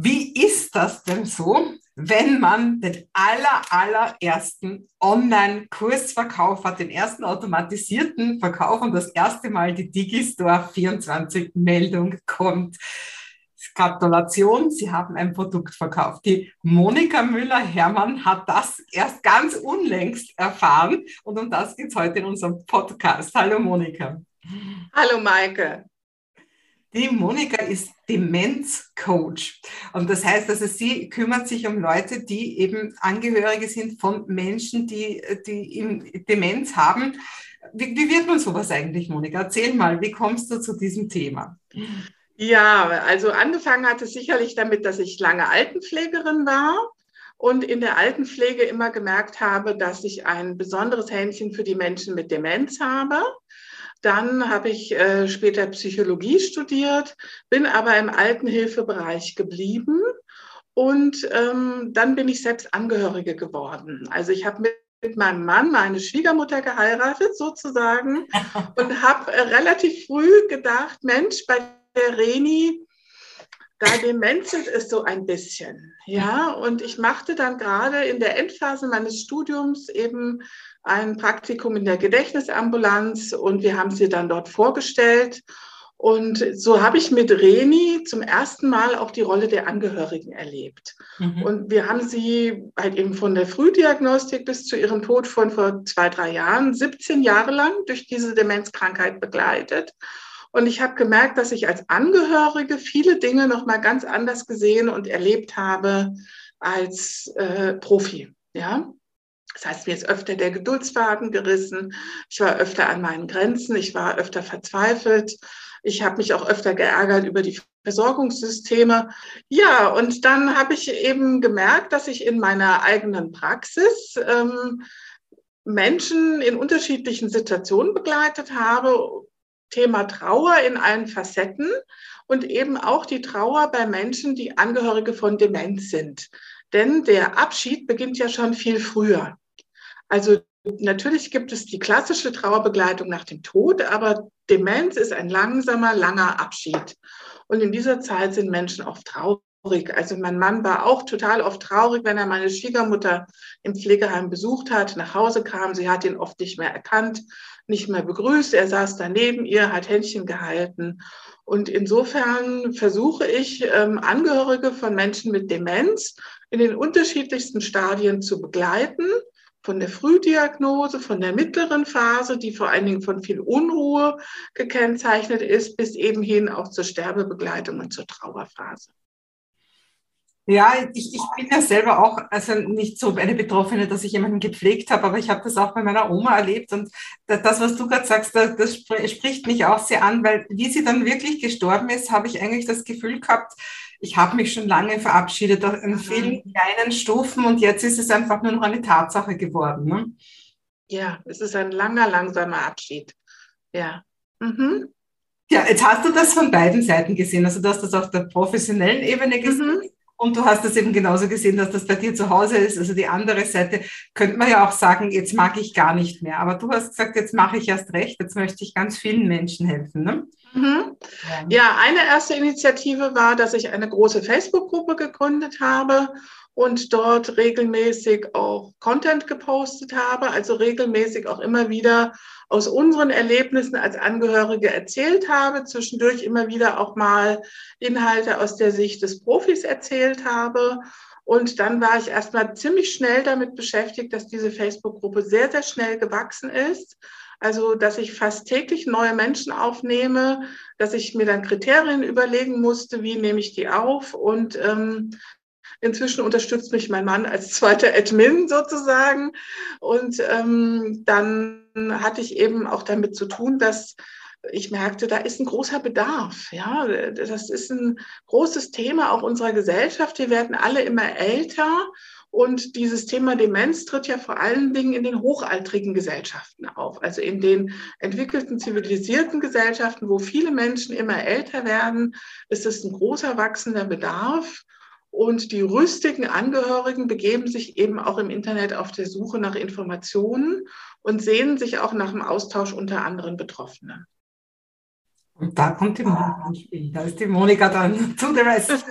Wie ist das denn so, wenn man den aller, allerersten Online-Kursverkauf hat, den ersten automatisierten Verkauf und das erste Mal die Digistore 24 Meldung kommt? Gratulation, Sie haben ein Produkt verkauft. Die Monika Müller-Hermann hat das erst ganz unlängst erfahren und um das geht es heute in unserem Podcast. Hallo Monika. Hallo Maike. Die Monika ist Demenzcoach. Und das heißt, also sie kümmert sich um Leute, die eben Angehörige sind von Menschen, die, die Demenz haben. Wie, wie wird man sowas eigentlich, Monika? Erzähl mal, wie kommst du zu diesem Thema? Ja, also angefangen hat es sicherlich damit, dass ich lange Altenpflegerin war und in der Altenpflege immer gemerkt habe, dass ich ein besonderes Händchen für die Menschen mit Demenz habe. Dann habe ich äh, später Psychologie studiert, bin aber im Altenhilfebereich geblieben und ähm, dann bin ich selbst Angehörige geworden. Also ich habe mit mit meinem Mann meine Schwiegermutter geheiratet sozusagen und habe äh, relativ früh gedacht, Mensch, bei der Reni, da demenzelt es so ein bisschen. Ja, und ich machte dann gerade in der Endphase meines Studiums eben ein Praktikum in der Gedächtnisambulanz und wir haben sie dann dort vorgestellt. Und so habe ich mit Reni zum ersten Mal auch die Rolle der Angehörigen erlebt. Mhm. Und wir haben sie halt eben von der Frühdiagnostik bis zu ihrem Tod von vor zwei, drei Jahren, 17 Jahre lang durch diese Demenzkrankheit begleitet. Und ich habe gemerkt, dass ich als Angehörige viele Dinge noch mal ganz anders gesehen und erlebt habe als äh, Profi. Ja, das heißt, mir ist öfter der Geduldsfaden gerissen. Ich war öfter an meinen Grenzen. Ich war öfter verzweifelt. Ich habe mich auch öfter geärgert über die Versorgungssysteme. Ja, und dann habe ich eben gemerkt, dass ich in meiner eigenen Praxis ähm, Menschen in unterschiedlichen Situationen begleitet habe. Thema Trauer in allen Facetten und eben auch die Trauer bei Menschen, die Angehörige von Demenz sind. Denn der Abschied beginnt ja schon viel früher. Also natürlich gibt es die klassische Trauerbegleitung nach dem Tod, aber Demenz ist ein langsamer, langer Abschied. Und in dieser Zeit sind Menschen oft traurig. Also mein Mann war auch total oft traurig, wenn er meine Schwiegermutter im Pflegeheim besucht hat, nach Hause kam. Sie hat ihn oft nicht mehr erkannt, nicht mehr begrüßt. Er saß daneben ihr, hat Händchen gehalten. Und insofern versuche ich, ähm, Angehörige von Menschen mit Demenz in den unterschiedlichsten Stadien zu begleiten von der Frühdiagnose, von der mittleren Phase, die vor allen Dingen von viel Unruhe gekennzeichnet ist, bis eben hin auch zur Sterbebegleitung und zur Trauerphase. Ja, ich, ich bin ja selber auch, also nicht so eine Betroffene, dass ich jemanden gepflegt habe, aber ich habe das auch bei meiner Oma erlebt. Und das, was du gerade sagst, das spricht mich auch sehr an, weil wie sie dann wirklich gestorben ist, habe ich eigentlich das Gefühl gehabt, ich habe mich schon lange verabschiedet in mhm. vielen kleinen Stufen und jetzt ist es einfach nur noch eine Tatsache geworden. Ne? Ja, es ist ein langer, langsamer Abschied. Ja. Mhm. Ja, jetzt hast du das von beiden Seiten gesehen. Also du hast das auf der professionellen Ebene gesehen. Mhm. Und du hast das eben genauso gesehen, dass das bei dir zu Hause ist. Also die andere Seite könnte man ja auch sagen, jetzt mag ich gar nicht mehr. Aber du hast gesagt, jetzt mache ich erst recht. Jetzt möchte ich ganz vielen Menschen helfen. Ne? Mhm. Ja, eine erste Initiative war, dass ich eine große Facebook-Gruppe gegründet habe und dort regelmäßig auch Content gepostet habe, also regelmäßig auch immer wieder aus unseren Erlebnissen als Angehörige erzählt habe, zwischendurch immer wieder auch mal Inhalte aus der Sicht des Profis erzählt habe. Und dann war ich erstmal ziemlich schnell damit beschäftigt, dass diese Facebook-Gruppe sehr, sehr schnell gewachsen ist also, dass ich fast täglich neue Menschen aufnehme, dass ich mir dann Kriterien überlegen musste, wie nehme ich die auf. Und ähm, inzwischen unterstützt mich mein Mann als zweiter Admin sozusagen. Und ähm, dann hatte ich eben auch damit zu tun, dass ich merkte, da ist ein großer Bedarf. Ja, das ist ein großes Thema auch unserer Gesellschaft. Wir werden alle immer älter und dieses Thema Demenz tritt ja vor allen Dingen in den hochaltrigen Gesellschaften auf, also in den entwickelten, zivilisierten Gesellschaften, wo viele Menschen immer älter werden, ist es ein großer wachsender Bedarf. Und die rüstigen Angehörigen begeben sich eben auch im Internet auf der Suche nach Informationen und sehnen sich auch nach dem Austausch unter anderen Betroffenen. Und da kommt die Monika ins Spiel. Da ist die Monika dann zu dem Rest.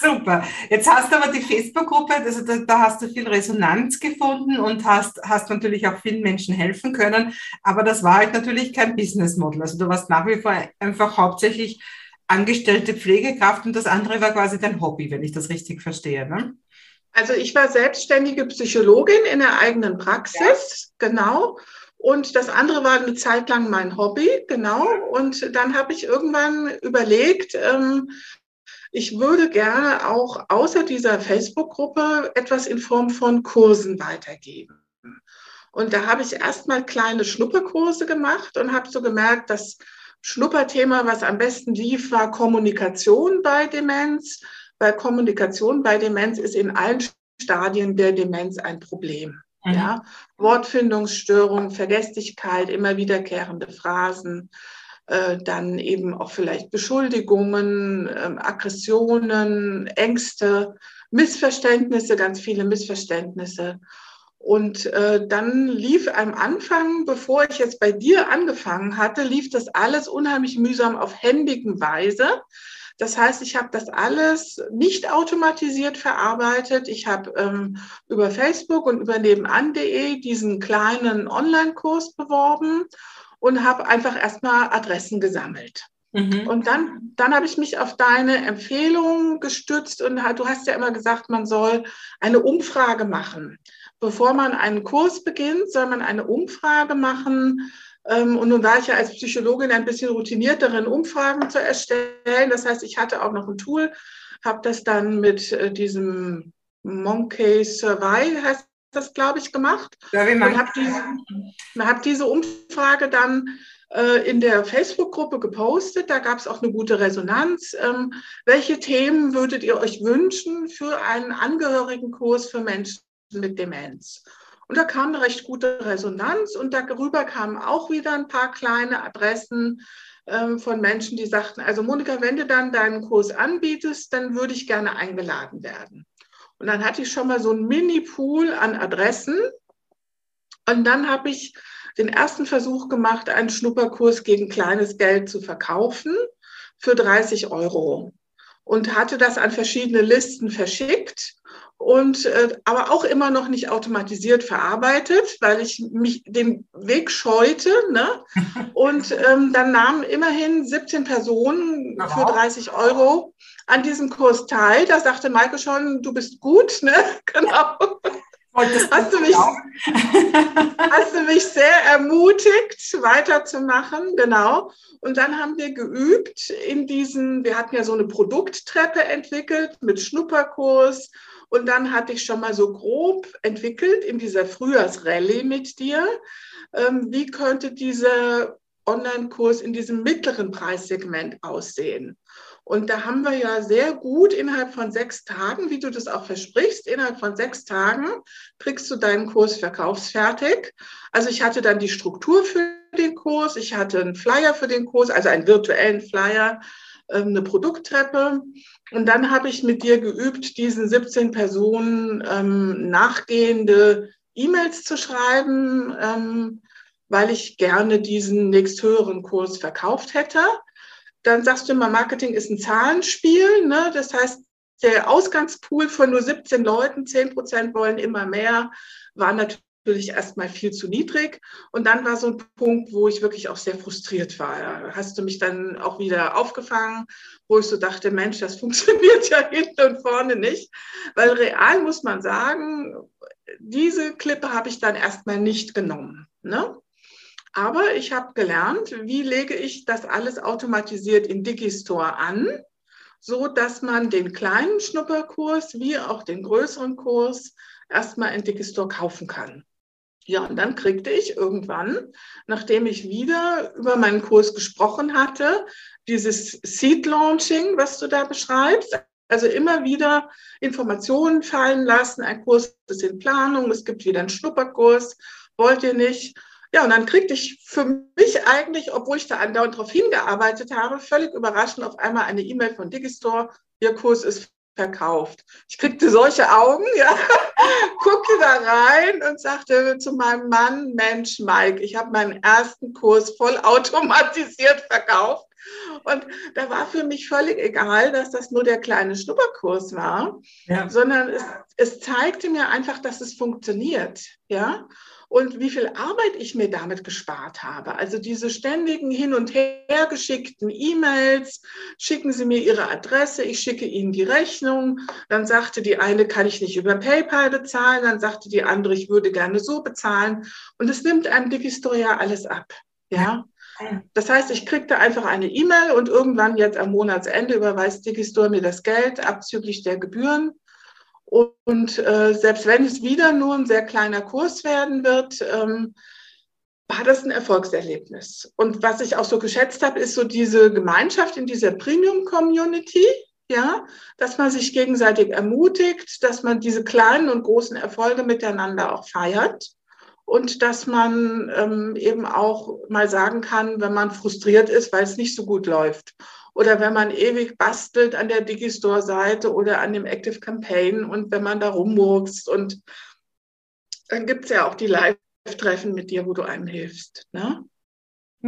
Super. Jetzt hast du aber die Facebook-Gruppe, also da, da, hast du viel Resonanz gefunden und hast, hast natürlich auch vielen Menschen helfen können. Aber das war halt natürlich kein Business Model. Also du warst nach wie vor einfach hauptsächlich angestellte Pflegekraft und das andere war quasi dein Hobby, wenn ich das richtig verstehe. Ne? Also ich war selbstständige Psychologin in der eigenen Praxis, ja. genau. Und das andere war eine Zeit lang mein Hobby, genau. Und dann habe ich irgendwann überlegt, ähm, ich würde gerne auch außer dieser Facebook-Gruppe etwas in Form von Kursen weitergeben. Und da habe ich erstmal kleine Schnupperkurse gemacht und habe so gemerkt, das Schnupperthema, was am besten lief, war Kommunikation bei Demenz, weil Kommunikation bei Demenz ist in allen Stadien der Demenz ein Problem. Mhm. Ja, Wortfindungsstörung, Vergesslichkeit, immer wiederkehrende Phrasen, äh, dann eben auch vielleicht Beschuldigungen, äh, Aggressionen, Ängste, Missverständnisse, ganz viele Missverständnisse. Und äh, dann lief am Anfang, bevor ich jetzt bei dir angefangen hatte, lief das alles unheimlich mühsam auf händigen Weise. Das heißt, ich habe das alles nicht automatisiert verarbeitet. Ich habe ähm, über Facebook und über nebenan.de diesen kleinen Online-Kurs beworben und habe einfach erstmal Adressen gesammelt. Mhm. Und dann, dann habe ich mich auf deine Empfehlung gestützt und du hast ja immer gesagt, man soll eine Umfrage machen. Bevor man einen Kurs beginnt, soll man eine Umfrage machen. Ähm, und nun war ich ja als Psychologin ein bisschen routiniert darin, Umfragen zu erstellen. Das heißt, ich hatte auch noch ein Tool, habe das dann mit äh, diesem Monkey Survey, heißt das, glaube ich, gemacht. Ja, und habe diese, hab diese Umfrage dann äh, in der Facebook-Gruppe gepostet. Da gab es auch eine gute Resonanz. Ähm, welche Themen würdet ihr euch wünschen für einen Angehörigenkurs für Menschen mit Demenz? Und da kam eine recht gute Resonanz und darüber kamen auch wieder ein paar kleine Adressen ähm, von Menschen, die sagten, also Monika, wenn du dann deinen Kurs anbietest, dann würde ich gerne eingeladen werden. Und dann hatte ich schon mal so einen Mini-Pool an Adressen. Und dann habe ich den ersten Versuch gemacht, einen Schnupperkurs gegen kleines Geld zu verkaufen für 30 Euro. Und hatte das an verschiedene Listen verschickt und äh, aber auch immer noch nicht automatisiert verarbeitet, weil ich mich den Weg scheute. Ne? Und ähm, dann nahmen immerhin 17 Personen für 30 Euro an diesem Kurs teil. Da sagte Maike schon, du bist gut, ne? Genau. Hast du, mich, hast du mich sehr ermutigt, weiterzumachen, genau. Und dann haben wir geübt in diesen, wir hatten ja so eine Produkttreppe entwickelt mit Schnupperkurs. Und dann hatte ich schon mal so grob entwickelt in dieser Frühjahrsrallye mit dir, ähm, wie könnte dieser Online-Kurs in diesem mittleren Preissegment aussehen. Und da haben wir ja sehr gut innerhalb von sechs Tagen, wie du das auch versprichst, innerhalb von sechs Tagen kriegst du deinen Kurs verkaufsfertig. Also ich hatte dann die Struktur für den Kurs, ich hatte einen Flyer für den Kurs, also einen virtuellen Flyer, ähm, eine Produkttreppe. Und dann habe ich mit dir geübt, diesen 17 Personen ähm, nachgehende E-Mails zu schreiben, ähm, weil ich gerne diesen nächsthöheren Kurs verkauft hätte dann sagst du immer, Marketing ist ein Zahlenspiel. Ne? Das heißt, der Ausgangspool von nur 17 Leuten, 10 Prozent wollen immer mehr, war natürlich erstmal viel zu niedrig. Und dann war so ein Punkt, wo ich wirklich auch sehr frustriert war. Da hast du mich dann auch wieder aufgefangen, wo ich so dachte, Mensch, das funktioniert ja hinten und vorne nicht. Weil real muss man sagen, diese Klippe habe ich dann erstmal nicht genommen. Ne? Aber ich habe gelernt, wie lege ich das alles automatisiert in Digistore an, so dass man den kleinen Schnupperkurs wie auch den größeren Kurs erstmal in Digistore kaufen kann. Ja, und dann kriegte ich irgendwann, nachdem ich wieder über meinen Kurs gesprochen hatte, dieses Seed Launching, was du da beschreibst. Also immer wieder Informationen fallen lassen. Ein Kurs ist in Planung, es gibt wieder einen Schnupperkurs. Wollt ihr nicht? Ja, und dann kriegte ich für mich eigentlich, obwohl ich da andauernd darauf hingearbeitet habe, völlig überraschend auf einmal eine E-Mail von Digistore, Ihr Kurs ist verkauft. Ich kriegte solche Augen, ja, guckte da rein und sagte zu meinem Mann, Mensch, Mike, ich habe meinen ersten Kurs voll automatisiert verkauft. Und da war für mich völlig egal, dass das nur der kleine Schnupperkurs war, ja. sondern es, es zeigte mir einfach, dass es funktioniert. Ja und wie viel Arbeit ich mir damit gespart habe. Also diese ständigen hin und her geschickten E-Mails, schicken Sie mir Ihre Adresse, ich schicke Ihnen die Rechnung. Dann sagte die eine, kann ich nicht über PayPal bezahlen. Dann sagte die andere, ich würde gerne so bezahlen. Und es nimmt einem Digistore ja alles ab. Ja. Das heißt, ich kriegte einfach eine E-Mail und irgendwann jetzt am Monatsende überweist Digistore mir das Geld abzüglich der Gebühren. Und äh, selbst wenn es wieder nur ein sehr kleiner Kurs werden wird, ähm, war das ein Erfolgserlebnis. Und was ich auch so geschätzt habe, ist so diese Gemeinschaft in dieser Premium-Community, ja, dass man sich gegenseitig ermutigt, dass man diese kleinen und großen Erfolge miteinander auch feiert und dass man ähm, eben auch mal sagen kann, wenn man frustriert ist, weil es nicht so gut läuft oder wenn man ewig bastelt an der Digistore-Seite oder an dem Active Campaign und wenn man da rummurkst und dann gibt es ja auch die Live-Treffen mit dir, wo du einem hilfst. Ne?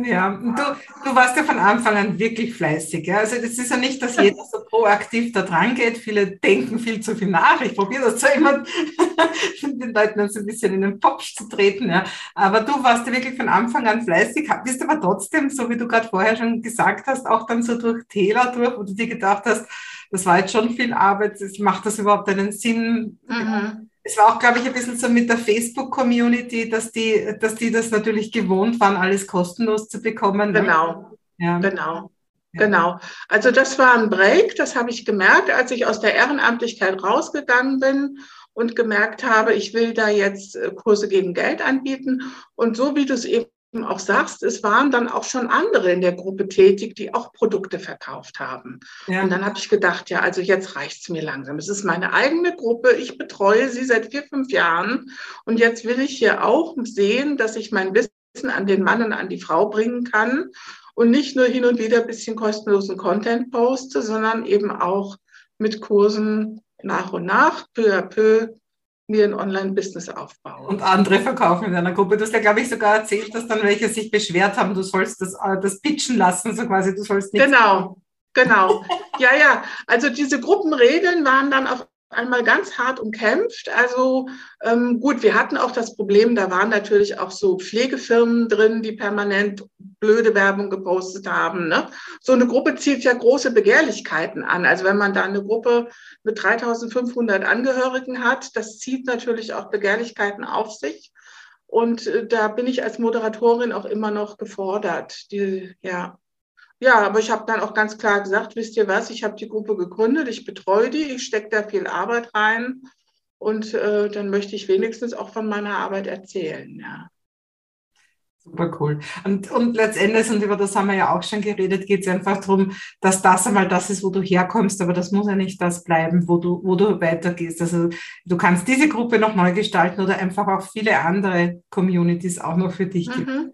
Ja, du, du warst ja von Anfang an wirklich fleißig. Ja? Also das ist ja nicht, dass jeder so proaktiv da dran geht. Viele denken viel zu viel nach. Ich probiere das zwar immer, den Leuten so ein bisschen in den Popsch zu treten. Ja? Aber du warst ja wirklich von Anfang an fleißig, bist aber trotzdem, so wie du gerade vorher schon gesagt hast, auch dann so durch Täler durch, wo du dir gedacht hast, das war jetzt schon viel Arbeit, macht das überhaupt einen Sinn? Mhm es war auch, glaube ich, ein bisschen so mit der Facebook-Community, dass die, dass die das natürlich gewohnt waren, alles kostenlos zu bekommen. Ne? Genau. Ja. Genau. Ja. Genau. Also das war ein Break, das habe ich gemerkt, als ich aus der Ehrenamtlichkeit rausgegangen bin und gemerkt habe, ich will da jetzt äh, Kurse gegen Geld anbieten. Und so wie du es eben auch sagst, es waren dann auch schon andere in der Gruppe tätig, die auch Produkte verkauft haben. Ja. Und dann habe ich gedacht, ja, also jetzt reicht es mir langsam. Es ist meine eigene Gruppe, ich betreue sie seit vier, fünf Jahren und jetzt will ich hier auch sehen, dass ich mein Wissen an den Mann und an die Frau bringen kann und nicht nur hin und wieder ein bisschen kostenlosen Content poste, sondern eben auch mit Kursen nach und nach, peu à peu mir ein Online-Business aufbauen. Und andere verkaufen in deiner Gruppe. Du hast ja, glaube ich, sogar erzählt, dass dann welche sich beschwert haben, du sollst das, äh, das pitchen lassen, so quasi, du sollst nicht. Genau, genau. ja, ja. Also diese Gruppenregeln waren dann auf einmal ganz hart umkämpft. Also ähm, gut, wir hatten auch das Problem, da waren natürlich auch so Pflegefirmen drin, die permanent blöde Werbung gepostet haben. Ne? So eine Gruppe zielt ja große Begehrlichkeiten an. Also wenn man da eine Gruppe mit 3500 Angehörigen hat, das zieht natürlich auch Begehrlichkeiten auf sich. Und äh, da bin ich als Moderatorin auch immer noch gefordert. Die, ja, ja, aber ich habe dann auch ganz klar gesagt, wisst ihr was, ich habe die Gruppe gegründet, ich betreue die, ich stecke da viel Arbeit rein und äh, dann möchte ich wenigstens auch von meiner Arbeit erzählen. Ja. Super cool. Und, und letztendlich, und über das haben wir ja auch schon geredet, geht es einfach darum, dass das einmal das ist, wo du herkommst, aber das muss ja nicht das bleiben, wo du, wo du weitergehst. Also du kannst diese Gruppe noch neu gestalten oder einfach auch viele andere Communities auch noch für dich mhm.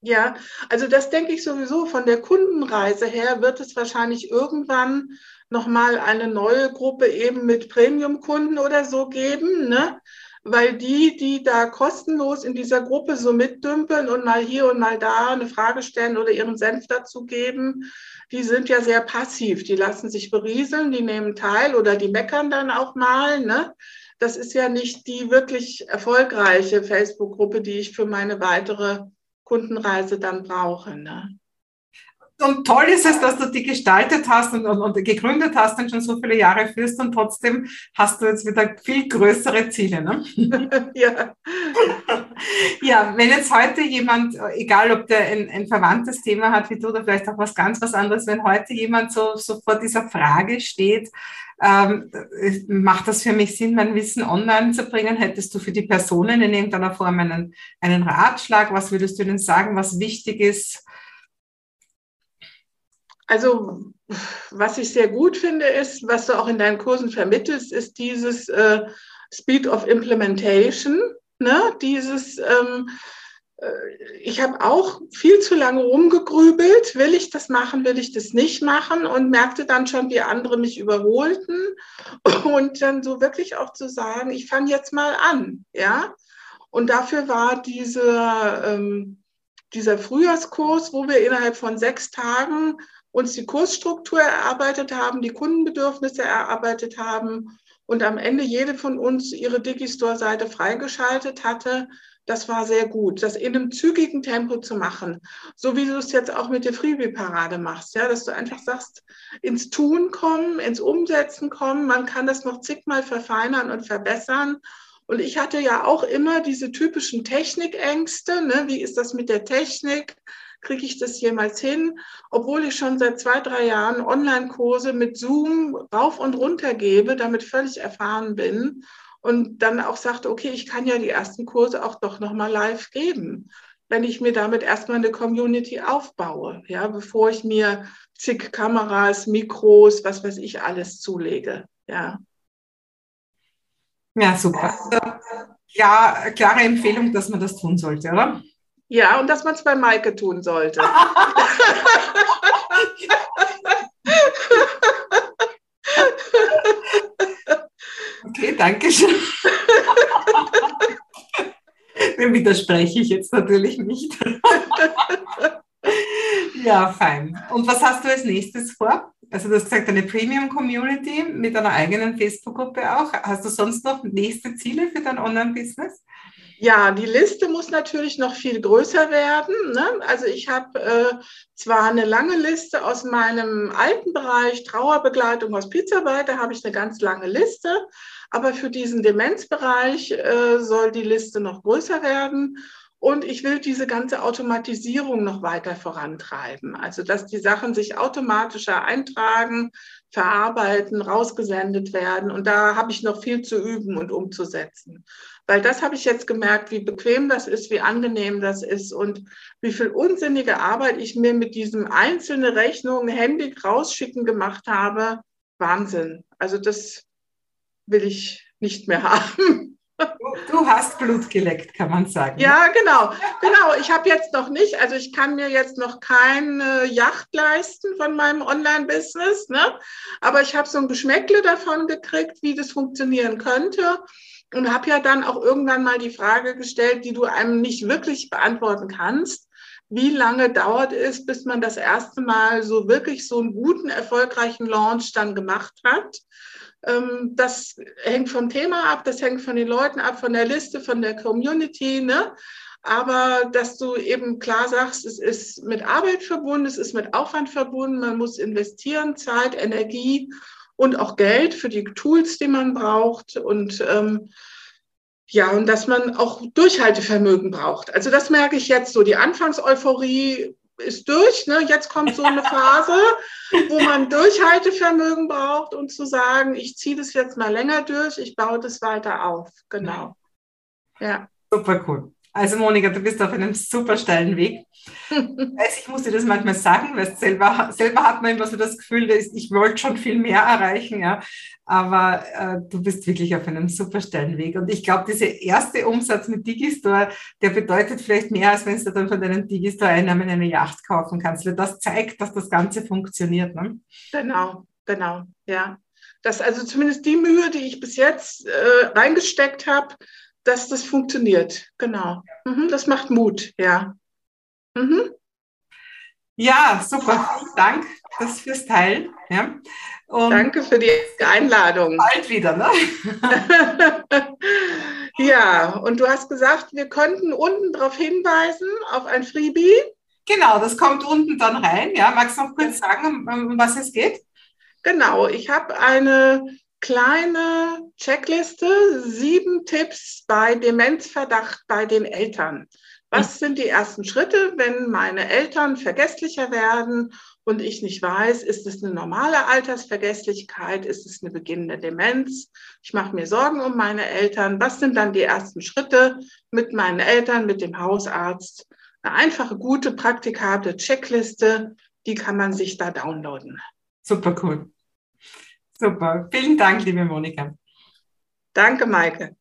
Ja, also das denke ich sowieso. Von der Kundenreise her wird es wahrscheinlich irgendwann nochmal eine neue Gruppe eben mit Premium-Kunden oder so geben, ne? Weil die, die da kostenlos in dieser Gruppe so mitdümpeln und mal hier und mal da eine Frage stellen oder ihren Senf dazu geben, die sind ja sehr passiv. Die lassen sich berieseln, die nehmen teil oder die meckern dann auch mal, ne? Das ist ja nicht die wirklich erfolgreiche Facebook-Gruppe, die ich für meine weitere Kundenreise dann brauche. Ne? Und toll ist es, dass du die gestaltet hast und, und, und, gegründet hast und schon so viele Jahre führst und trotzdem hast du jetzt wieder viel größere Ziele. Ne? ja. Ja, wenn jetzt heute jemand, egal ob der ein, ein, verwandtes Thema hat wie du oder vielleicht auch was ganz was anderes, wenn heute jemand so, so vor dieser Frage steht, ähm, macht das für mich Sinn, mein Wissen online zu bringen? Hättest du für die Personen in irgendeiner Form einen, einen Ratschlag? Was würdest du ihnen sagen, was wichtig ist? Also, was ich sehr gut finde, ist, was du auch in deinen Kursen vermittelst, ist dieses äh, Speed of Implementation. Ne? Dieses, ähm, äh, ich habe auch viel zu lange rumgegrübelt, will ich das machen, will ich das nicht machen und merkte dann schon, wie andere mich überholten und dann so wirklich auch zu sagen, ich fange jetzt mal an, ja. Und dafür war diese, ähm, dieser Frühjahrskurs, wo wir innerhalb von sechs Tagen uns die Kursstruktur erarbeitet haben, die Kundenbedürfnisse erarbeitet haben und am Ende jede von uns ihre Digistore-Seite freigeschaltet hatte. Das war sehr gut, das in einem zügigen Tempo zu machen, so wie du es jetzt auch mit der Freebie-Parade machst, ja, dass du einfach sagst, ins Tun kommen, ins Umsetzen kommen, man kann das noch zigmal verfeinern und verbessern. Und ich hatte ja auch immer diese typischen Technikängste, ne? wie ist das mit der Technik? Kriege ich das jemals hin, obwohl ich schon seit zwei, drei Jahren Online-Kurse mit Zoom rauf und runter gebe, damit völlig erfahren bin und dann auch sagte, okay, ich kann ja die ersten Kurse auch doch nochmal live geben, wenn ich mir damit erstmal eine Community aufbaue, ja, bevor ich mir zig Kameras, Mikros, was weiß ich alles zulege, ja. Ja, super. Ja, klare Empfehlung, dass man das tun sollte, oder? Ja, und dass man es bei Maike tun sollte. okay, danke schön. Dem widerspreche ich jetzt natürlich nicht. ja, fein. Und was hast du als nächstes vor? Also du hast gesagt, eine Premium-Community mit einer eigenen Facebook-Gruppe auch. Hast du sonst noch nächste Ziele für dein Online-Business? Ja, die Liste muss natürlich noch viel größer werden. Ne? Also ich habe äh, zwar eine lange Liste aus meinem alten Bereich Trauerbegleitung, Hospizarbeit, da habe ich eine ganz lange Liste, aber für diesen Demenzbereich äh, soll die Liste noch größer werden. Und ich will diese ganze Automatisierung noch weiter vorantreiben. Also, dass die Sachen sich automatischer eintragen, verarbeiten, rausgesendet werden. Und da habe ich noch viel zu üben und umzusetzen. Weil das habe ich jetzt gemerkt, wie bequem das ist, wie angenehm das ist und wie viel unsinnige Arbeit ich mir mit diesem einzelne Rechnungen händig rausschicken gemacht habe. Wahnsinn. Also das will ich nicht mehr haben. Du hast Blut geleckt, kann man sagen. Ja, genau. Genau. Ich habe jetzt noch nicht, also ich kann mir jetzt noch keine Yacht leisten von meinem Online-Business, ne? aber ich habe so ein Geschmäckle davon gekriegt, wie das funktionieren könnte und habe ja dann auch irgendwann mal die Frage gestellt, die du einem nicht wirklich beantworten kannst. Wie lange dauert es, bis man das erste Mal so wirklich so einen guten, erfolgreichen Launch dann gemacht hat? Ähm, das hängt vom Thema ab, das hängt von den Leuten ab, von der Liste, von der Community. Ne? Aber dass du eben klar sagst, es ist mit Arbeit verbunden, es ist mit Aufwand verbunden, man muss investieren, Zeit, Energie und auch Geld für die Tools, die man braucht und ähm, ja, und dass man auch Durchhaltevermögen braucht. Also das merke ich jetzt so. Die Anfangseuphorie ist durch. Ne? Jetzt kommt so eine Phase, wo man Durchhaltevermögen braucht und zu sagen, ich ziehe das jetzt mal länger durch, ich baue das weiter auf. Genau. Ja. Super cool. Also Monika, du bist auf einem super steilen Weg. also ich muss dir das manchmal sagen, weil selber, selber hat man immer so das Gefühl, ich wollte schon viel mehr erreichen, ja. Aber äh, du bist wirklich auf einem super steilen Weg. Und ich glaube, dieser erste Umsatz mit Digistore, der bedeutet vielleicht mehr, als wenn du dann von deinen Digistore-Einnahmen eine Yacht kaufen kannst, weil das zeigt, dass das Ganze funktioniert. Ne? Genau, genau, ja. Das also zumindest die Mühe, die ich bis jetzt äh, reingesteckt habe, dass das funktioniert. Genau. Mhm, das macht Mut, ja. Mhm. Ja, super. Vielen Dank das fürs Teilen. Ja. Danke für die Einladung. Bald wieder, ne? ja, und du hast gesagt, wir könnten unten darauf hinweisen, auf ein Freebie. Genau, das kommt unten dann rein. Ja, magst du noch kurz sagen, um was es geht? Genau, ich habe eine kleine Checkliste, sieben Tipps bei Demenzverdacht bei den Eltern. Was sind die ersten Schritte, wenn meine Eltern vergesslicher werden und ich nicht weiß, ist es eine normale Altersvergesslichkeit, ist es eine beginnende Demenz? Ich mache mir Sorgen um meine Eltern. Was sind dann die ersten Schritte mit meinen Eltern, mit dem Hausarzt? Eine einfache, gute, praktikable Checkliste, die kann man sich da downloaden. Super cool. Super. Vielen Dank, liebe Monika. Danke, Maike.